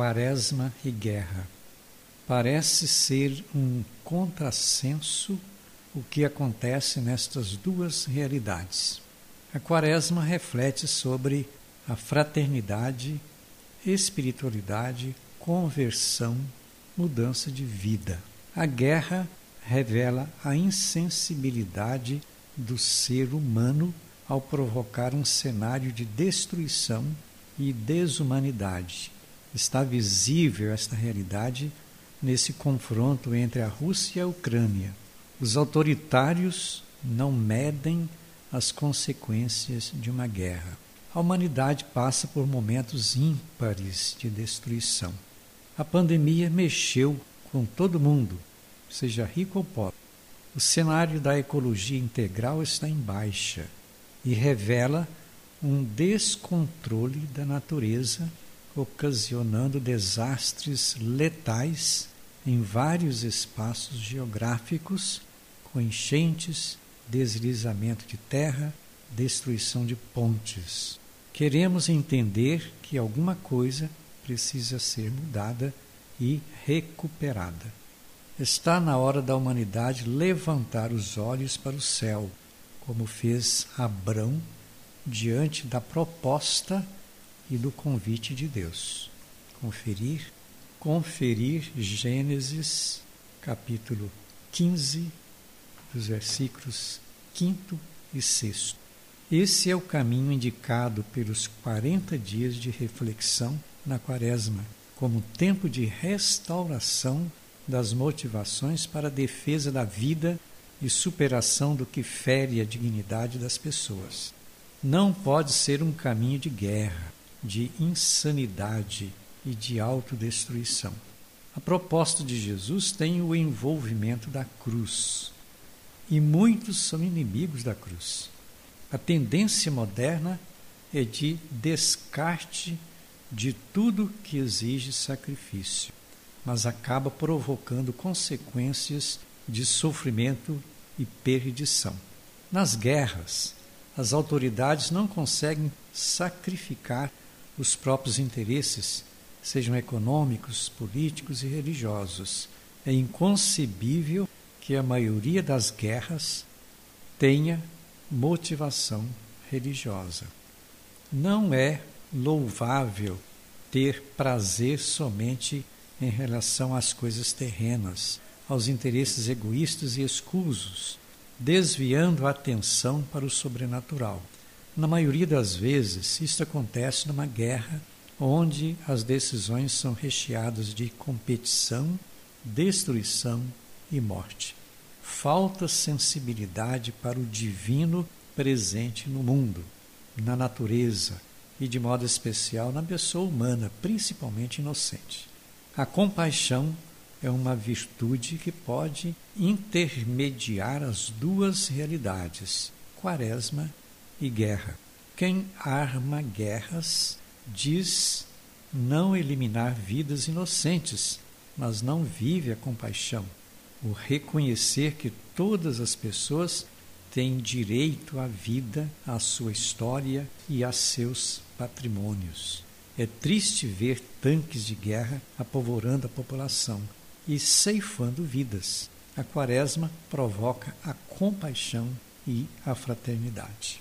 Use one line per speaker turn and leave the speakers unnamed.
Quaresma e guerra. Parece ser um contrassenso o que acontece nestas duas realidades. A Quaresma reflete sobre a fraternidade, espiritualidade, conversão, mudança de vida. A guerra revela a insensibilidade do ser humano ao provocar um cenário de destruição e desumanidade. Está visível esta realidade nesse confronto entre a Rússia e a Ucrânia. Os autoritários não medem as consequências de uma guerra. A humanidade passa por momentos ímpares de destruição. A pandemia mexeu com todo mundo, seja rico ou pobre. O cenário da ecologia integral está em baixa e revela um descontrole da natureza, ocasionando desastres letais em vários espaços geográficos, com enchentes, deslizamento de terra, destruição de pontes. Queremos entender que alguma coisa precisa ser mudada e recuperada. Está na hora da humanidade levantar os olhos para o céu, como fez Abrão diante da proposta e do convite de Deus. Conferir, conferir Gênesis capítulo 15, dos versículos 5 e 6. Esse é o caminho indicado pelos 40 dias de reflexão na Quaresma, como tempo de restauração das motivações para a defesa da vida e superação do que fere a dignidade das pessoas. Não pode ser um caminho de guerra, de insanidade e de autodestruição. A proposta de Jesus tem o envolvimento da cruz, e muitos são inimigos da cruz. A tendência moderna é de descarte de tudo que exige sacrifício, mas acaba provocando consequências de sofrimento e perdição. Nas guerras, as autoridades não conseguem sacrificar os próprios interesses, sejam econômicos, políticos e religiosos. É inconcebível que a maioria das guerras tenha motivação religiosa. Não é louvável ter prazer somente em relação às coisas terrenas, aos interesses egoístas e escusos, desviando a atenção para o sobrenatural. Na maioria das vezes, isto acontece numa guerra onde as decisões são recheadas de competição, destruição e morte. Falta sensibilidade para o divino presente no mundo, na natureza e, de modo especial, na pessoa humana, principalmente inocente. A compaixão é uma virtude que pode intermediar as duas realidades, quaresma e guerra. Quem arma guerras diz não eliminar vidas inocentes, mas não vive a compaixão o reconhecer que todas as pessoas têm direito à vida, à sua história e a seus patrimônios. É triste ver tanques de guerra apavorando a população e ceifando vidas. A quaresma provoca a compaixão e a fraternidade.